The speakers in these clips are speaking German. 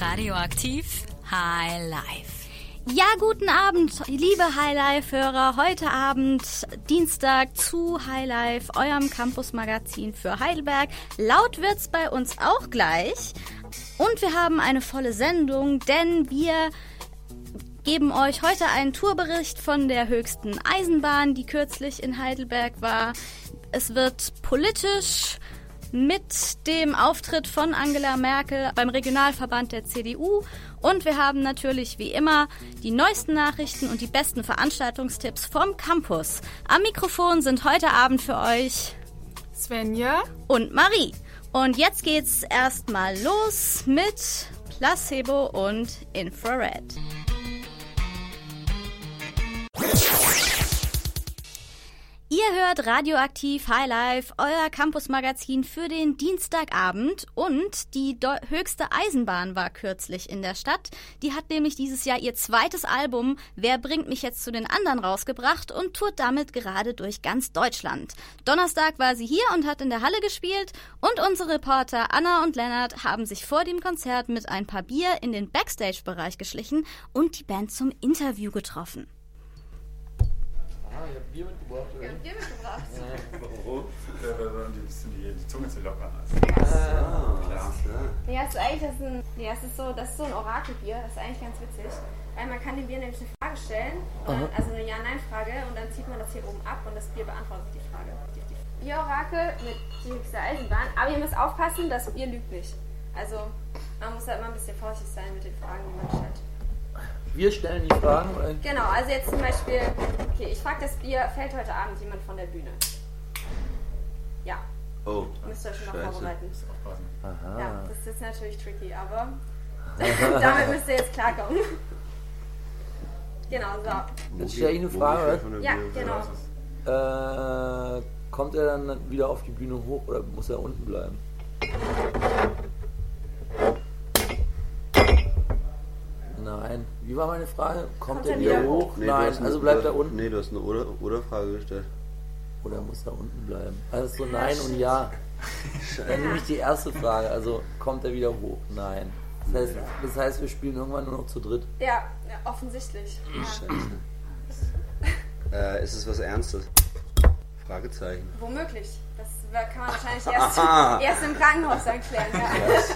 Radioaktiv High Life. Ja, guten Abend, liebe Highlife-Hörer. Heute Abend, Dienstag zu Highlife, eurem Campus-Magazin für Heidelberg. Laut wird's bei uns auch gleich. Und wir haben eine volle Sendung, denn wir geben euch heute einen Tourbericht von der höchsten Eisenbahn, die kürzlich in Heidelberg war. Es wird politisch mit dem Auftritt von Angela Merkel beim Regionalverband der CDU. Und wir haben natürlich wie immer die neuesten Nachrichten und die besten Veranstaltungstipps vom Campus. Am Mikrofon sind heute Abend für euch Svenja und Marie. Und jetzt geht's erstmal los mit Placebo und Infrared. Ihr hört Radioaktiv Highlife, euer Campusmagazin für den Dienstagabend und die höchste Eisenbahn war kürzlich in der Stadt. Die hat nämlich dieses Jahr ihr zweites Album Wer bringt mich jetzt zu den anderen rausgebracht und tourt damit gerade durch ganz Deutschland. Donnerstag war sie hier und hat in der Halle gespielt und unsere Reporter Anna und Lennart haben sich vor dem Konzert mit ein paar Bier in den Backstage-Bereich geschlichen und die Band zum Interview getroffen. Ah, ich hab Bier mitgebracht. Ich hab Bier mitgebracht. Ja, warum? Ja, weil die, bisschen die, die Zunge zu lockern ist. Ah, klar. Ja, es ist eigentlich das ist ein, ja, es ist so, das ist so ein Orakelbier. Das ist eigentlich ganz witzig. Weil man kann dem Bier nämlich eine Frage stellen, dann, also eine Ja-Nein-Frage, und dann zieht man das hier oben ab und das Bier beantwortet die Frage. Bier-Orakel mit höchste Eisenbahn. Aber ihr müsst aufpassen, das Bier lügt nicht. Also man muss halt immer ein bisschen vorsichtig sein mit den Fragen, die man stellt. Wir stellen die Fragen. Genau, also jetzt zum Beispiel, okay, ich frage das Bier, fällt heute Abend jemand von der Bühne? Ja. Oh. Müsst ihr euch schon noch vorbereiten. Aha. Ja, das ist natürlich tricky, aber damit müsst ihr jetzt klarkommen. Genau, so. Jetzt stelle ich eine Frage. Ja, genau. Äh, kommt er dann wieder auf die Bühne hoch oder muss er unten bleiben? Nein. Wie war meine Frage? Kommt, Kommt er er wieder hoch? Nee, Nein. Also bleibt er unten Nee, du hast eine Oder- Oder-Frage gestellt. oder muss er unten bleiben? Also so Nein und Ja. Dann nehme ich die erste Frage. Also kommt er wieder hoch? Nein. Das heißt, das heißt, wir spielen irgendwann nur noch zu dritt. Ja, ja offensichtlich. Ja. Scheiße. Äh, ist es was Ernstes? Fragezeichen. Womöglich. Das kann man wahrscheinlich erst, erst im Krankenhaus dann klären. Ja. Äh,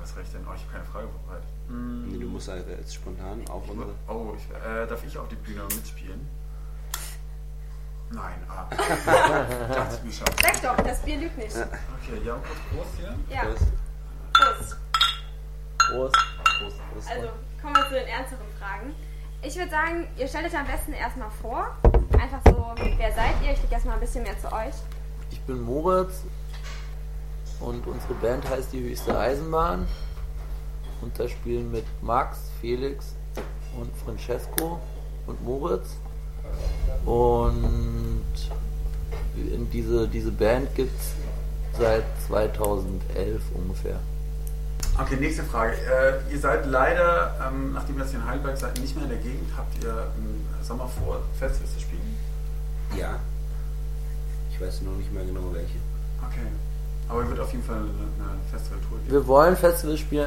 was soll ich denn? Oh, ich habe keine Frage vorbereitet. Nee, du musst halt jetzt spontan auf unsere. Oh, ich, äh, darf ich auf die Bühne mitspielen? Nein, ah. Dachte ich mir schon. Sag doch, das Bier lügt nicht. Okay, ja, kurz Prost hier. Ja, Prost. Prost. Prost. Prost, Prost. Also, kommen wir zu den ernsteren Fragen. Ich würde sagen, ihr stellt euch am besten erstmal vor. Einfach so, wer seid ihr? Ich leg erstmal ein bisschen mehr zu euch. Ich bin Moritz und unsere Band heißt die höchste Eisenbahn. Und da spielen mit Max, Felix und Francesco und Moritz. Und in diese, diese Band gibt es seit 2011 ungefähr. Okay, nächste Frage. Äh, ihr seid leider, ähm, nachdem ihr jetzt in Heidelberg seid, nicht mehr in der Gegend. Habt ihr im Sommer vor, Festivals zu spielen? Ja. Ich weiß noch nicht mehr genau welche. Okay. Aber wird auf jeden Fall eine, eine Festivaltour geben. Wir wollen Festivals spielen.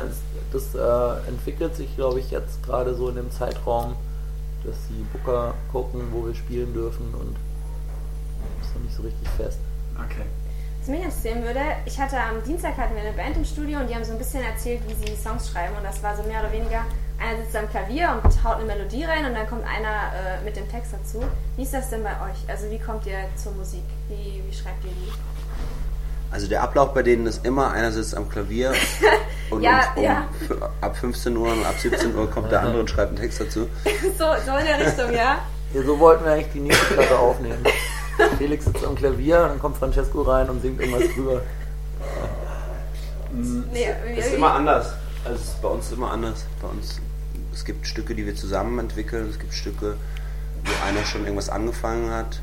Das äh, entwickelt sich, glaube ich, jetzt gerade so in dem Zeitraum, dass die Booker gucken, wo wir spielen dürfen und ist noch nicht so richtig fest. Okay. Was mich interessieren würde, ich hatte am Dienstag hatten wir eine Band im Studio und die haben so ein bisschen erzählt, wie sie Songs schreiben und das war so mehr oder weniger, einer sitzt am Klavier und haut eine Melodie rein und dann kommt einer äh, mit dem Text dazu. Wie ist das denn bei euch? Also wie kommt ihr zur Musik? Wie, wie schreibt ihr die? Also der Ablauf bei denen ist immer, einer sitzt am Klavier und Ja, um, um, ja. ab 15 Uhr und ab 17 Uhr kommt der andere und schreibt einen Text dazu. so, so in der Richtung, ja? Ja, so wollten wir eigentlich die nächste Platte aufnehmen. Felix sitzt am Klavier, dann kommt Francesco rein und singt irgendwas drüber. Nee, Das ist immer anders. Also es ist bei uns immer anders. Bei uns, es gibt Stücke, die wir zusammen entwickeln, es gibt Stücke, wo einer schon irgendwas angefangen hat.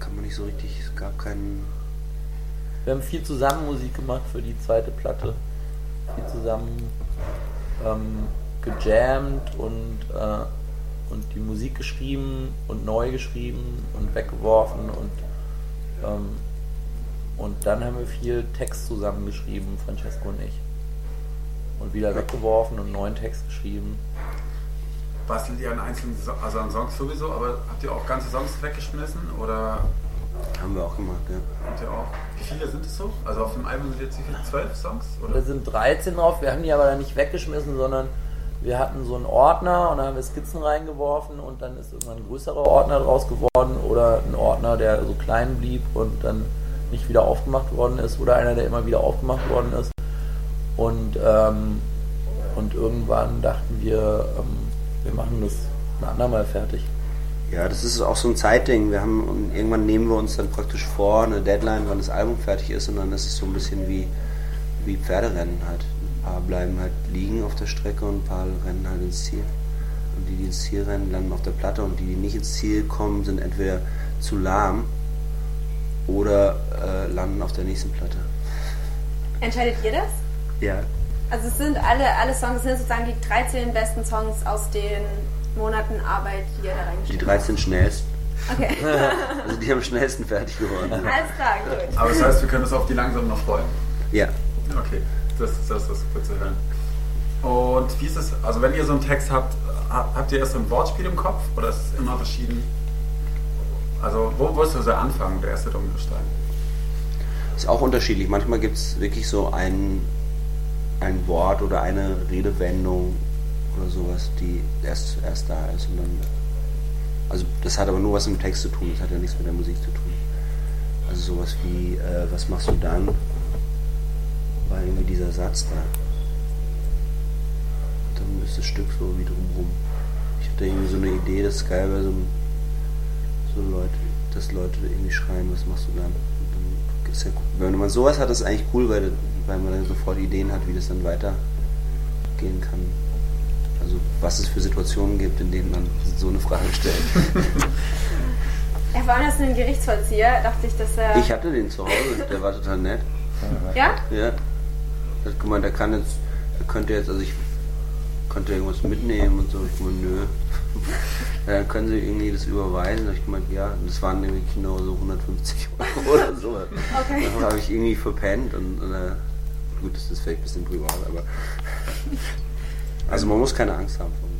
Kann man nicht so richtig, es gab keinen. Wir haben viel zusammen Musik gemacht für die zweite Platte. Viel zusammen ähm, gejammt und, äh, und die Musik geschrieben und neu geschrieben und weggeworfen und, ähm, und dann haben wir viel Text zusammengeschrieben, Francesco und ich. und wieder weggeworfen und neuen Text geschrieben. Bastelt ihr an einzelnen so also an Songs sowieso, aber habt ihr auch ganze Songs weggeschmissen oder Haben wir auch gemacht, ja. habt ihr auch. Wie viele sind es so? Also auf dem Album sind jetzt wie viele? Zwölf Songs? Da Oder? sind 13 drauf, wir haben die aber dann nicht weggeschmissen, sondern wir hatten so einen Ordner und da haben wir Skizzen reingeworfen und dann ist irgendwann ein größerer Ordner draus geworden oder ein Ordner, der so klein blieb und dann nicht wieder aufgemacht worden ist oder einer, der immer wieder aufgemacht worden ist. Und, ähm, und irgendwann dachten wir, ähm, wir machen das ein andermal fertig. Ja, das ist auch so ein Zeitding. Wir haben irgendwann nehmen wir uns dann praktisch vor, eine Deadline, wann das Album fertig ist und dann ist es so ein bisschen wie, wie Pferderennen halt. Ein paar bleiben halt liegen auf der Strecke und ein paar rennen halt ins Ziel. Und die, die ins Ziel rennen, landen auf der Platte und die, die nicht ins Ziel kommen, sind entweder zu lahm oder äh, landen auf der nächsten Platte. Entscheidet ihr das? Ja. Also es sind alle, alle Songs sind sozusagen die 13 besten Songs aus den Monaten Arbeit, die ihr da Die reingeschrieben 13 schnellsten. Okay. Also die am schnellsten fertig geworden. Alles klar, gut. Aber das heißt, wir können uns auf die langsam noch freuen. Ja. Okay, das ist das, das gut zu hören. Und wie ist es, also wenn ihr so einen Text habt, ha- habt ihr erst so ein Wortspiel im Kopf oder ist es immer verschieden? Also wo, wo ist so der Anfang, der erste Dominostein? Ist auch unterschiedlich. Manchmal gibt es wirklich so ein, ein Wort oder eine Redewendung oder sowas, die erst, erst da ist. Und dann, also das hat aber nur was mit dem Text zu tun, das hat ja nichts mit der Musik zu tun. Also sowas wie, äh, was machst du dann? War irgendwie dieser Satz da. Und dann ist das Stück so wie drumrum. Ich hatte irgendwie so eine Idee, dass es geil wäre, so, so Leute, dass Leute irgendwie schreien, was machst du dann? Ja, cool. wenn man sowas hat, ist eigentlich cool, weil, weil man dann sofort Ideen hat, wie das dann weitergehen kann. Also was es für Situationen gibt, in denen man so eine Frage stellt. Ja, hast du einen Gerichtsvollzieher, dachte ich, dass er... Ich hatte den zu Hause, der war total nett. ja? Ja. Er hat gemeint, er kann jetzt, er könnte jetzt, also ich könnte irgendwas mitnehmen und so. Ich gemeint, nö. Ja, dann können sie irgendwie das überweisen. Da hab ich gemeint, ja, das waren irgendwie genau so 150 Euro oder so. Okay. Dann habe ich irgendwie verpennt und, und äh, gut, das ist vielleicht ein bisschen privat, aber. Also man muss keine Angst haben vor Musik.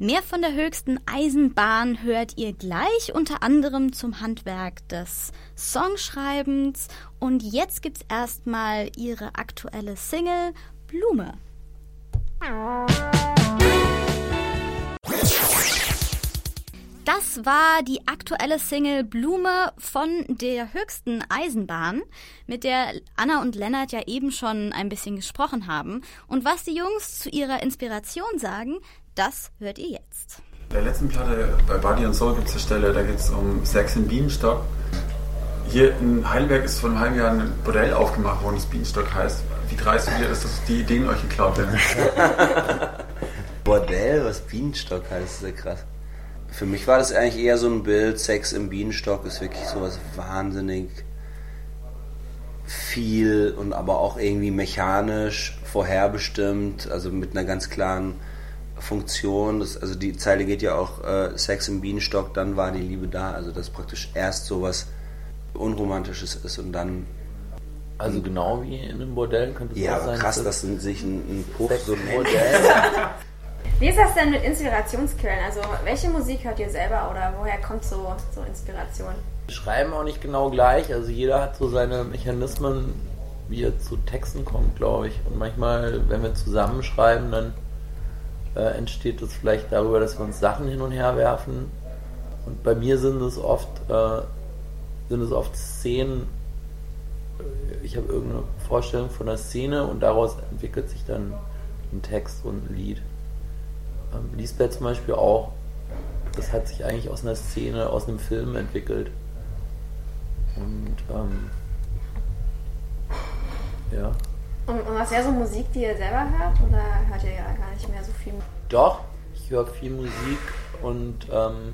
Mehr von der höchsten Eisenbahn hört ihr gleich, unter anderem zum Handwerk des Songschreibens. Und jetzt gibt's erstmal ihre aktuelle Single Blume. Das war die aktuelle Single Blume von der höchsten Eisenbahn, mit der Anna und Lennart ja eben schon ein bisschen gesprochen haben. Und was die Jungs zu ihrer Inspiration sagen, das hört ihr jetzt. Der letzten Platte bei Body and Soul gibt es eine Stelle, da geht es um Sex im Bienenstock. Hier in Heidelberg ist vor einem halben Jahr ein Bordell aufgemacht worden, das Bienenstock heißt. Wie dreist ihr ist, dass die Ideen euch geklaut werden? Bordell, was Bienenstock heißt, ist ja krass. Für mich war das eigentlich eher so ein Bild, Sex im Bienenstock ist wirklich sowas wahnsinnig viel und aber auch irgendwie mechanisch vorherbestimmt, also mit einer ganz klaren Funktion. Das, also die Zeile geht ja auch äh, Sex im Bienenstock, dann war die Liebe da. Also dass praktisch erst sowas Unromantisches ist und dann Also genau wie in einem Bordell könnte es ja, sein, krass, dass dass sich ein, ein Puff so nennt. Bordell Wie ist das denn mit Inspirationsquellen? Also welche Musik hört ihr selber oder woher kommt so, so Inspiration? Wir schreiben auch nicht genau gleich. Also jeder hat so seine Mechanismen, wie er zu Texten kommt, glaube ich. Und manchmal, wenn wir zusammenschreiben, dann äh, entsteht das vielleicht darüber, dass wir uns Sachen hin und her werfen. Und bei mir sind es oft, äh, sind es oft Szenen. äh, Ich habe irgendeine Vorstellung von einer Szene und daraus entwickelt sich dann ein Text und ein Lied. Ähm, Lisbeth zum Beispiel auch. Das hat sich eigentlich aus einer Szene, aus einem Film entwickelt. Und ähm, ja. Und, und was wäre so Musik, die ihr selber hört? Oder hört ihr ja gar nicht mehr so viel? Doch, ich höre viel Musik und ähm,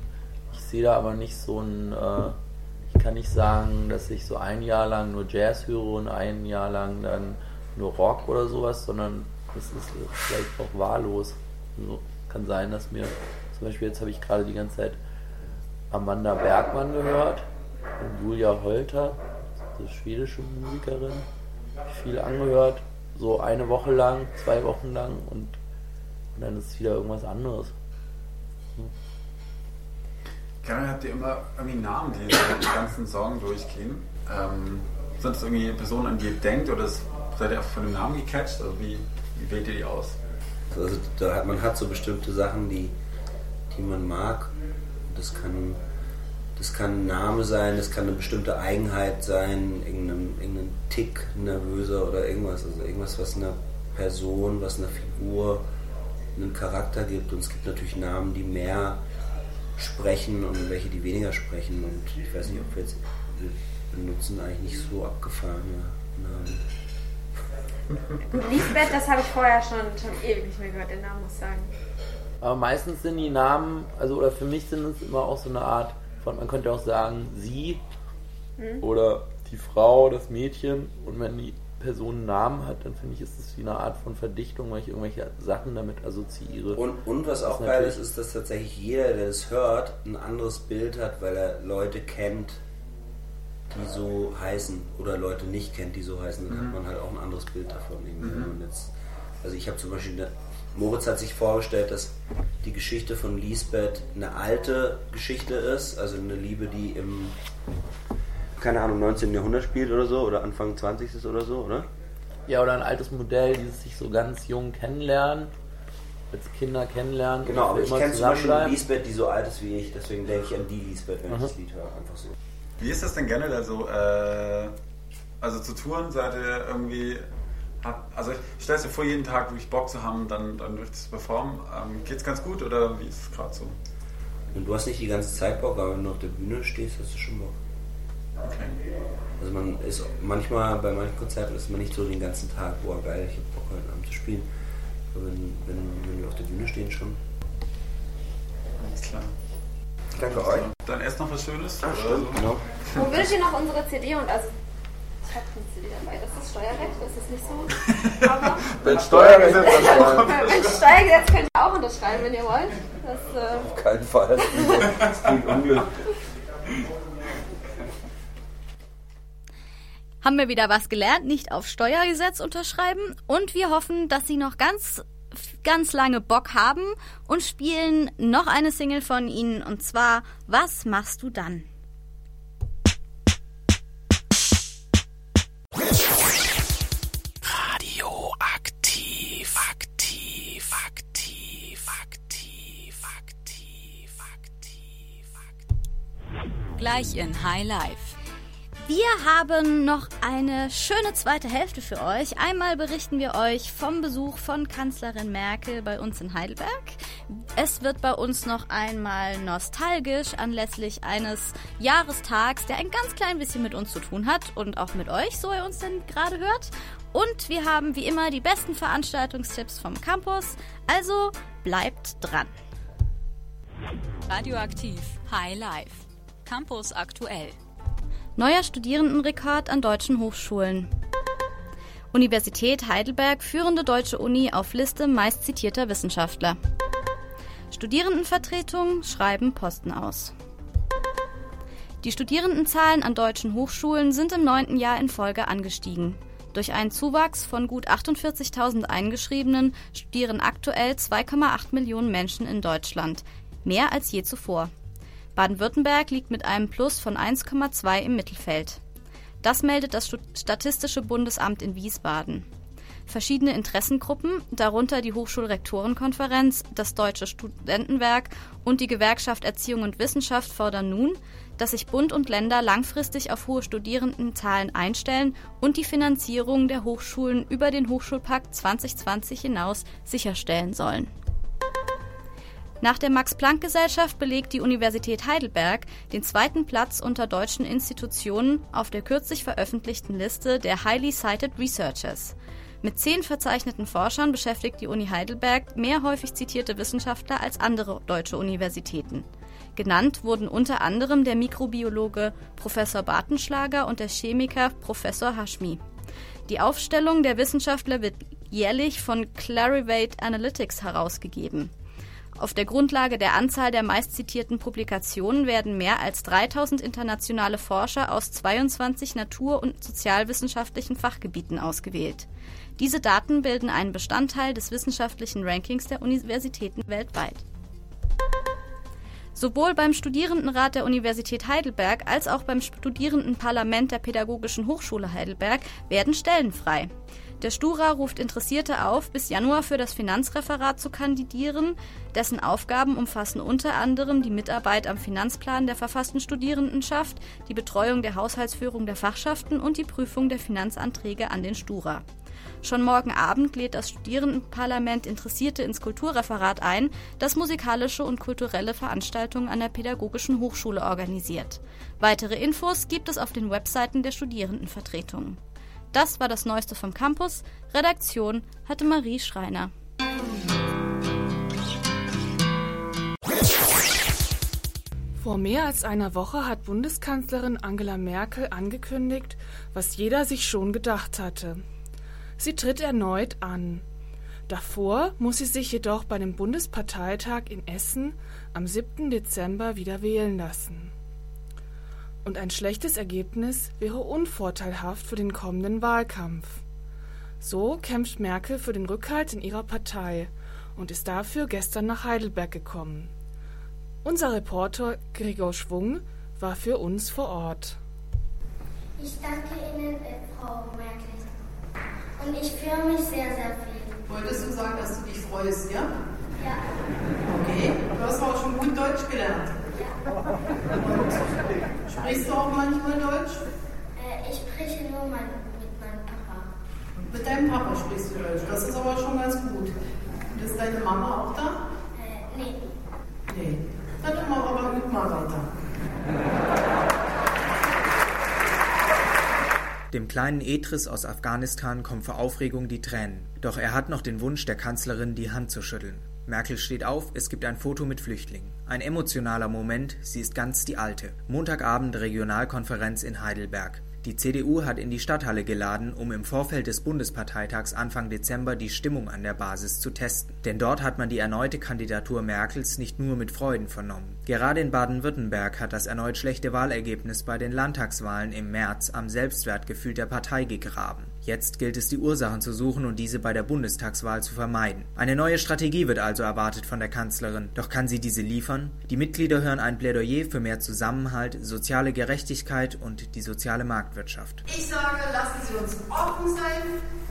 ich sehe da aber nicht so ein. Äh, ich kann nicht sagen, dass ich so ein Jahr lang nur Jazz höre und ein Jahr lang dann nur Rock oder sowas, sondern das ist vielleicht auch wahllos. Also, kann sein, dass mir zum Beispiel jetzt habe ich gerade die ganze Zeit Amanda Bergmann gehört und Julia Holter, eine schwedische Musikerin, viel angehört so eine Woche lang, zwei Wochen lang und, und dann ist wieder irgendwas anderes. Generell habt ihr immer irgendwie Namen, die den ganzen Song durchgehen. Ähm, sind es irgendwie Personen, an die ihr denkt oder seid ihr einfach von dem Namen gecatcht? Also wie, wie wählt ihr die aus? Also da hat, man hat so bestimmte Sachen, die, die man mag. Das kann, das kann ein Name sein, das kann eine bestimmte Eigenheit sein, irgendein, irgendein Tick, nervöser oder irgendwas. Also irgendwas, was einer Person, was einer Figur einen Charakter gibt. Und es gibt natürlich Namen, die mehr sprechen und welche, die weniger sprechen. Und ich weiß nicht, ob wir jetzt wir benutzen eigentlich nicht so abgefahrene Namen. Lisbeth, das habe ich vorher schon, schon ewig nicht mehr gehört, den Namen muss ich sagen. Aber meistens sind die Namen, also oder für mich sind es immer auch so eine Art von, man könnte auch sagen, sie oder die Frau, das Mädchen. Und wenn die Person einen Namen hat, dann finde ich, ist es wie eine Art von Verdichtung, weil ich irgendwelche Sachen damit assoziiere. Und, und was auch Das geil ist, ist, dass tatsächlich jeder, der das hört, ein anderes Bild hat, weil er Leute kennt, die so heißen oder Leute nicht kennt, die so heißen. Dann hat man halt auch ein anderes Bild davon. man jetzt, also ich habe zum Beispiel, eine, Moritz hat sich vorgestellt, dass die Geschichte von Lisbeth eine alte Geschichte ist, also eine Liebe, die im keine Ahnung, 19. Jahrhundert spielt oder so, oder Anfang 20. oder so, oder? Ja, oder ein altes Modell, dieses sich so ganz jung kennenlernen, als Kinder kennenlernen. Genau, aber ich kenne zum Beispiel zusammenbleiben. Lisbeth, die so alt ist wie ich, deswegen denke ich an die Lisbeth, wenn ich Mhm. das Lied höre. Einfach so. Wie ist das denn generell so? Äh, also zu Touren seid ihr irgendwie. Habt, also ich stelle dir vor, jeden Tag wirklich Bock zu haben, dann, dann durch das Performen. Ähm, geht's ganz gut oder wie ist es gerade so? Und du hast nicht die ganze Zeit Bock, aber wenn du auf der Bühne stehst, hast du schon Bock. Okay. Also man ist manchmal, bei manchen Konzerten ist man nicht so den ganzen Tag, boah geil, ich hab Bock heute Abend zu spielen. Aber wenn, wenn, wenn wir auf der Bühne stehen schon. Alles klar. Danke euch. Dann erst noch was Schönes? Oder stimmt, so? genau. Wo würde ich hier noch unsere CD und also. Ich habe eine CD dabei, das ist Steuerrecht, das ist nicht so. Aber Wenn Steuerrecht äh, wenn Steuergesetz könnt ihr auch unterschreiben, wenn ihr wollt. Das, äh, Auf keinen Fall. Das klingt Unglück. Haben wir wieder was gelernt, nicht auf Steuergesetz unterschreiben und wir hoffen, dass Sie noch ganz ganz lange Bock haben und spielen noch eine Single von Ihnen und zwar Was machst du dann? Radioaktiv, aktiv, aktiv, aktiv, aktiv, aktiv, aktiv. Gleich in High Life. Wir haben noch eine schöne zweite Hälfte für euch. Einmal berichten wir euch vom Besuch von Kanzlerin Merkel bei uns in Heidelberg. Es wird bei uns noch einmal nostalgisch anlässlich eines Jahrestags, der ein ganz klein bisschen mit uns zu tun hat und auch mit euch, so ihr uns denn gerade hört. Und wir haben wie immer die besten Veranstaltungstipps vom Campus. Also bleibt dran. Radioaktiv High Life. Campus aktuell. Neuer Studierendenrekord an deutschen Hochschulen. Universität Heidelberg führende deutsche Uni auf Liste meist zitierter Wissenschaftler. Studierendenvertretungen schreiben Posten aus. Die Studierendenzahlen an deutschen Hochschulen sind im neunten Jahr in Folge angestiegen. Durch einen Zuwachs von gut 48.000 Eingeschriebenen studieren aktuell 2,8 Millionen Menschen in Deutschland, mehr als je zuvor. Baden-Württemberg liegt mit einem Plus von 1,2 im Mittelfeld. Das meldet das Statistische Bundesamt in Wiesbaden. Verschiedene Interessengruppen, darunter die Hochschulrektorenkonferenz, das Deutsche Studentenwerk und die Gewerkschaft Erziehung und Wissenschaft fordern nun, dass sich Bund und Länder langfristig auf hohe Studierendenzahlen einstellen und die Finanzierung der Hochschulen über den Hochschulpakt 2020 hinaus sicherstellen sollen. Nach der Max-Planck-Gesellschaft belegt die Universität Heidelberg den zweiten Platz unter deutschen Institutionen auf der kürzlich veröffentlichten Liste der Highly Cited Researchers. Mit zehn verzeichneten Forschern beschäftigt die Uni Heidelberg mehr häufig zitierte Wissenschaftler als andere deutsche Universitäten. Genannt wurden unter anderem der Mikrobiologe Professor Bartenschlager und der Chemiker Professor Hashmi. Die Aufstellung der Wissenschaftler wird jährlich von Clarivate Analytics herausgegeben. Auf der Grundlage der Anzahl der meistzitierten Publikationen werden mehr als 3000 internationale Forscher aus 22 natur- und sozialwissenschaftlichen Fachgebieten ausgewählt. Diese Daten bilden einen Bestandteil des wissenschaftlichen Rankings der Universitäten weltweit. Sowohl beim Studierendenrat der Universität Heidelberg als auch beim Studierendenparlament der Pädagogischen Hochschule Heidelberg werden Stellen frei. Der Stura ruft Interessierte auf, bis Januar für das Finanzreferat zu kandidieren. Dessen Aufgaben umfassen unter anderem die Mitarbeit am Finanzplan der verfassten Studierendenschaft, die Betreuung der Haushaltsführung der Fachschaften und die Prüfung der Finanzanträge an den Stura. Schon morgen Abend lädt das Studierendenparlament Interessierte ins Kulturreferat ein, das musikalische und kulturelle Veranstaltungen an der Pädagogischen Hochschule organisiert. Weitere Infos gibt es auf den Webseiten der Studierendenvertretungen. Das war das Neueste vom Campus. Redaktion hatte Marie Schreiner. Vor mehr als einer Woche hat Bundeskanzlerin Angela Merkel angekündigt, was jeder sich schon gedacht hatte. Sie tritt erneut an. Davor muss sie sich jedoch bei dem Bundesparteitag in Essen am 7. Dezember wieder wählen lassen. Und ein schlechtes Ergebnis wäre unvorteilhaft für den kommenden Wahlkampf. So kämpft Merkel für den Rückhalt in ihrer Partei und ist dafür gestern nach Heidelberg gekommen. Unser Reporter Gregor Schwung war für uns vor Ort. Ich danke Ihnen, Frau Merkel. Und ich freue mich sehr, sehr viel. Wolltest du sagen, dass du dich freust, ja? Ja. Okay. Du hast auch schon gut Deutsch gelernt. Ja. Und sprichst du auch manchmal Deutsch? Äh, ich spreche nur mein, mit meinem Papa. Deinem Papa sprichst du Deutsch. Das ist aber schon ganz gut. Und ist deine Mama auch da? Äh, nee. Nee. Dann machen wir aber üb mal weiter. Dem kleinen Etris aus Afghanistan kommen vor Aufregung die Tränen. Doch er hat noch den Wunsch der Kanzlerin, die Hand zu schütteln. Merkel steht auf, es gibt ein Foto mit Flüchtlingen. Ein emotionaler Moment, sie ist ganz die alte. Montagabend Regionalkonferenz in Heidelberg. Die CDU hat in die Stadthalle geladen, um im Vorfeld des Bundesparteitags Anfang Dezember die Stimmung an der Basis zu testen. Denn dort hat man die erneute Kandidatur Merkels nicht nur mit Freuden vernommen. Gerade in Baden-Württemberg hat das erneut schlechte Wahlergebnis bei den Landtagswahlen im März am Selbstwertgefühl der Partei gegraben. Jetzt gilt es, die Ursachen zu suchen und diese bei der Bundestagswahl zu vermeiden. Eine neue Strategie wird also erwartet von der Kanzlerin. Doch kann sie diese liefern? Die Mitglieder hören ein Plädoyer für mehr Zusammenhalt, soziale Gerechtigkeit und die soziale Marktwirtschaft. Ich sage, lassen Sie uns offen sein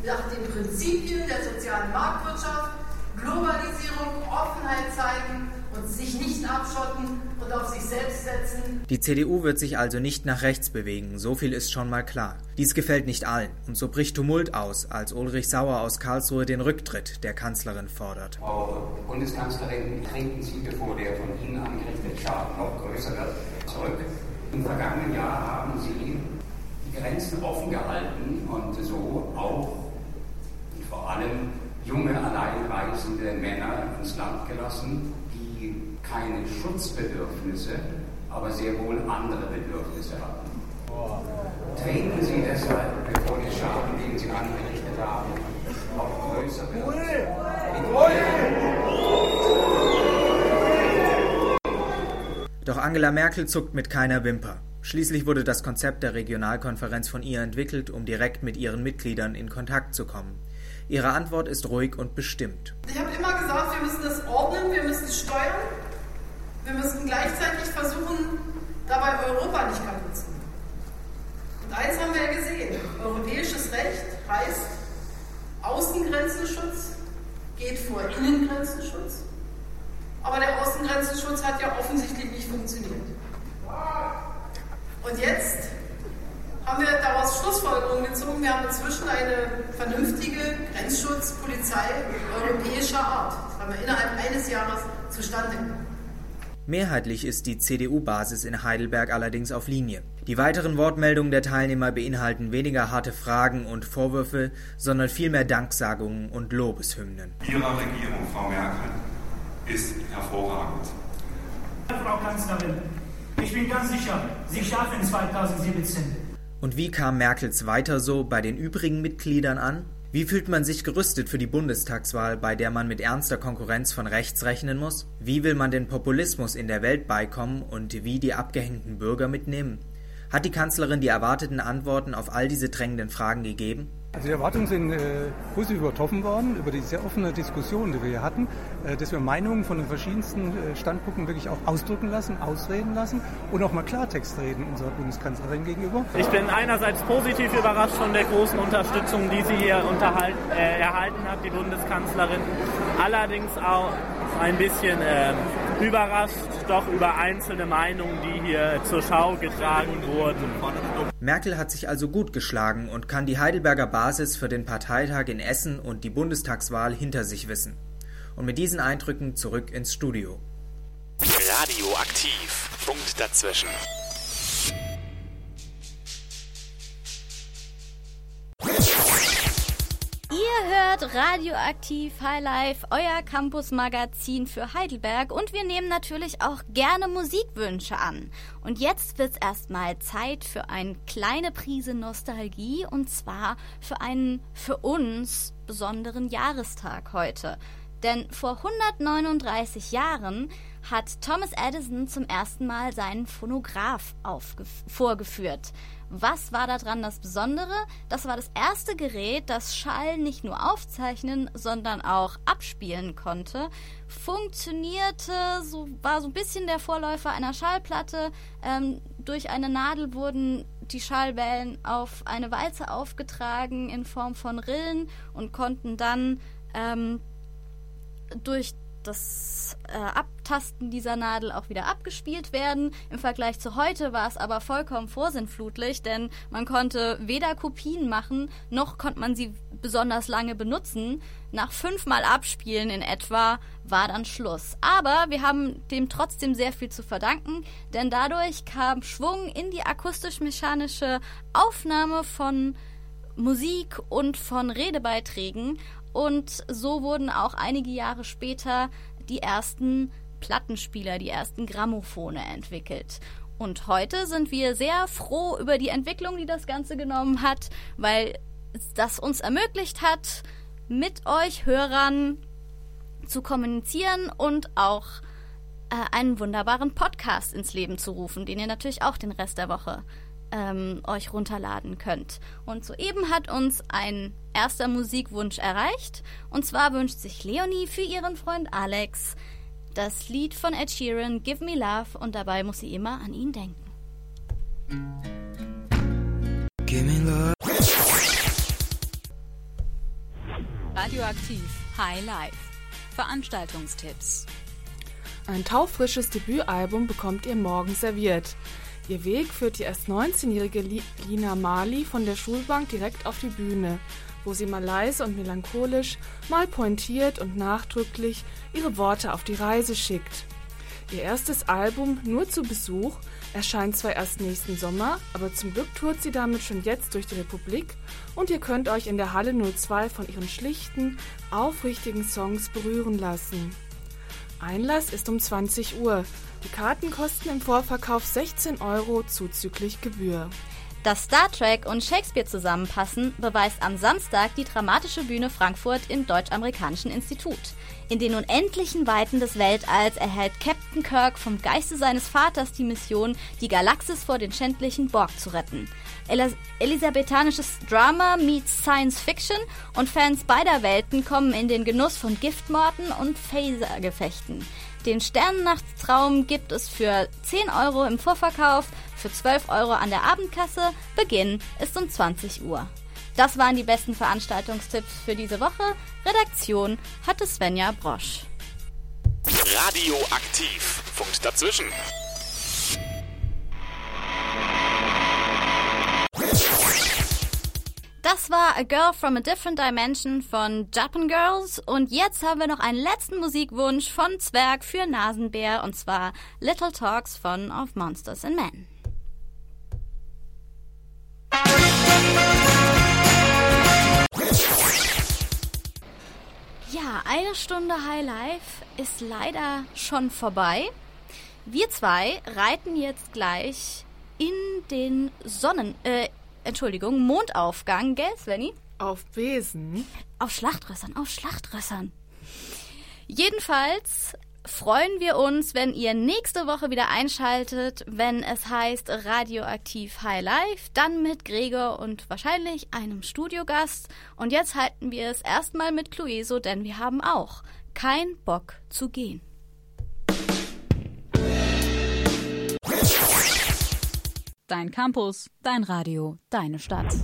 nach den Prinzipien der sozialen Marktwirtschaft, Globalisierung, Offenheit zeigen und sich nicht abschotten und auf sich selbst setzen. Die CDU wird sich also nicht nach rechts bewegen, so viel ist schon mal klar. Dies gefällt nicht allen und so bricht Tumult aus, als Ulrich Sauer aus Karlsruhe den Rücktritt der Kanzlerin fordert. Frau Bundeskanzlerin, treten Sie, bevor der von Ihnen angerichtete Schaden noch größer wird, zurück. Im vergangenen Jahr haben Sie die Grenzen offen gehalten und so auch und vor allem junge, alleinreisende Männer ins Land gelassen, keine Schutzbedürfnisse, aber sehr wohl andere Bedürfnisse hatten. Treten Sie deshalb, bevor der Schaden, den Sie angerichtet haben, noch größer wird. Doch Angela Merkel zuckt mit keiner Wimper. Schließlich wurde das Konzept der Regionalkonferenz von ihr entwickelt, um direkt mit ihren Mitgliedern in Kontakt zu kommen. Ihre Antwort ist ruhig und bestimmt. Ich habe immer gesagt, wir müssen das ordnen, wir müssen es steuern. Wir müssen gleichzeitig versuchen, dabei Europa nicht kaputt zu machen. Und eins haben wir ja gesehen. Europäisches Recht heißt Außengrenzenschutz geht vor Innengrenzenschutz. Aber der Außengrenzenschutz hat ja offensichtlich nicht funktioniert. Und jetzt haben wir daraus Schlussfolgerungen gezogen. Wir haben inzwischen eine vernünftige Grenzschutzpolizei europäischer Art. Das haben wir innerhalb eines Jahres zustande gebracht. Mehrheitlich ist die CDU-Basis in Heidelberg allerdings auf Linie. Die weiteren Wortmeldungen der Teilnehmer beinhalten weniger harte Fragen und Vorwürfe, sondern vielmehr Danksagungen und Lobeshymnen. Ihre Regierung, Frau Merkel, ist hervorragend. Frau Kanzlerin, ich bin ganz sicher, Sie schaffen 2017. Und wie kam Merkels weiter so bei den übrigen Mitgliedern an? Wie fühlt man sich gerüstet für die Bundestagswahl, bei der man mit ernster Konkurrenz von rechts rechnen muss? Wie will man den Populismus in der Welt beikommen und wie die abgehängten Bürger mitnehmen? Hat die Kanzlerin die erwarteten Antworten auf all diese drängenden Fragen gegeben? Also die Erwartungen sind äh, positiv übertroffen worden über die sehr offene Diskussion, die wir hier hatten, äh, dass wir Meinungen von den verschiedensten äh, Standpunkten wirklich auch ausdrücken lassen, ausreden lassen und auch mal Klartext reden unserer Bundeskanzlerin gegenüber. Ich bin einerseits positiv überrascht von der großen Unterstützung, die sie hier äh, erhalten hat, die Bundeskanzlerin. Allerdings auch ein bisschen ähm, überrascht doch über einzelne Meinungen, die hier zur Schau getragen wurden. Merkel hat sich also gut geschlagen und kann die Heidelberger Basis für den Parteitag in Essen und die Bundestagswahl hinter sich wissen. Und mit diesen Eindrücken zurück ins Studio. Radioaktiv. Punkt dazwischen. Hört Radioaktiv Highlife, euer Campus-Magazin für Heidelberg und wir nehmen natürlich auch gerne Musikwünsche an. Und jetzt wird's erstmal Zeit für eine kleine Prise Nostalgie und zwar für einen für uns besonderen Jahrestag heute. Denn vor 139 Jahren hat Thomas Edison zum ersten Mal seinen Phonograph vorgeführt. Was war daran das Besondere? Das war das erste Gerät, das Schall nicht nur aufzeichnen, sondern auch abspielen konnte. Funktionierte, so war so ein bisschen der Vorläufer einer Schallplatte. Ähm, durch eine Nadel wurden die Schallwellen auf eine Walze aufgetragen in Form von Rillen und konnten dann ähm, durch das äh, Abtasten dieser Nadel auch wieder abgespielt werden. Im Vergleich zu heute war es aber vollkommen vorsinnflutlich, denn man konnte weder Kopien machen, noch konnte man sie besonders lange benutzen. Nach fünfmal Abspielen in etwa war dann Schluss. Aber wir haben dem trotzdem sehr viel zu verdanken, denn dadurch kam Schwung in die akustisch-mechanische Aufnahme von Musik und von Redebeiträgen und so wurden auch einige Jahre später die ersten Plattenspieler, die ersten Grammophone entwickelt. Und heute sind wir sehr froh über die Entwicklung, die das Ganze genommen hat, weil das uns ermöglicht hat, mit euch Hörern zu kommunizieren und auch äh, einen wunderbaren Podcast ins Leben zu rufen, den ihr natürlich auch den Rest der Woche ähm, euch runterladen könnt. Und soeben hat uns ein erster Musikwunsch erreicht. Und zwar wünscht sich Leonie für ihren Freund Alex das Lied von Ed Sheeran, Give Me Love, und dabei muss sie immer an ihn denken. Give me love. Radioaktiv High Life. Veranstaltungstipps. Ein taufrisches Debütalbum bekommt ihr morgen serviert. Ihr Weg führt die erst 19-jährige Lina Mali von der Schulbank direkt auf die Bühne, wo sie mal leise und melancholisch, mal pointiert und nachdrücklich ihre Worte auf die Reise schickt. Ihr erstes Album Nur zu Besuch erscheint zwar erst nächsten Sommer, aber zum Glück tourt sie damit schon jetzt durch die Republik und ihr könnt euch in der Halle 02 von ihren schlichten, aufrichtigen Songs berühren lassen. Einlass ist um 20 Uhr. Die Karten kosten im Vorverkauf 16 Euro zuzüglich Gebühr. Dass Star Trek und Shakespeare zusammenpassen, beweist am Samstag die Dramatische Bühne Frankfurt im Deutsch-Amerikanischen Institut. In den unendlichen Weiten des Weltalls erhält Captain Kirk vom Geiste seines Vaters die Mission, die Galaxis vor den schändlichen Borg zu retten. Elis elisabethanisches Drama meets Science Fiction und Fans beider Welten kommen in den Genuss von Giftmorden und Phasergefechten. Den Sternennachtstraum gibt es für 10 Euro im Vorverkauf, für 12 Euro an der Abendkasse. Beginn ist um 20 Uhr. Das waren die besten Veranstaltungstipps für diese Woche. Redaktion hatte Svenja Brosch. Radioaktiv. Punkt dazwischen. Das war A Girl from a Different Dimension von Japan Girls und jetzt haben wir noch einen letzten Musikwunsch von Zwerg für Nasenbär und zwar Little Talks von Of Monsters and Men. Eine Stunde High Life ist leider schon vorbei. Wir zwei reiten jetzt gleich in den Sonnen, äh, Entschuldigung, Mondaufgang, gell, Svenny? Auf Besen. Auf Schlachtrössern, auf Schlachtrössern. Jedenfalls freuen wir uns, wenn ihr nächste Woche wieder einschaltet, wenn es heißt Radioaktiv High Life, dann mit Gregor und wahrscheinlich einem Studiogast. Und jetzt halten wir es erstmal mit Clueso, denn wir haben auch kein Bock zu gehen. Dein Campus, dein Radio, deine Stadt.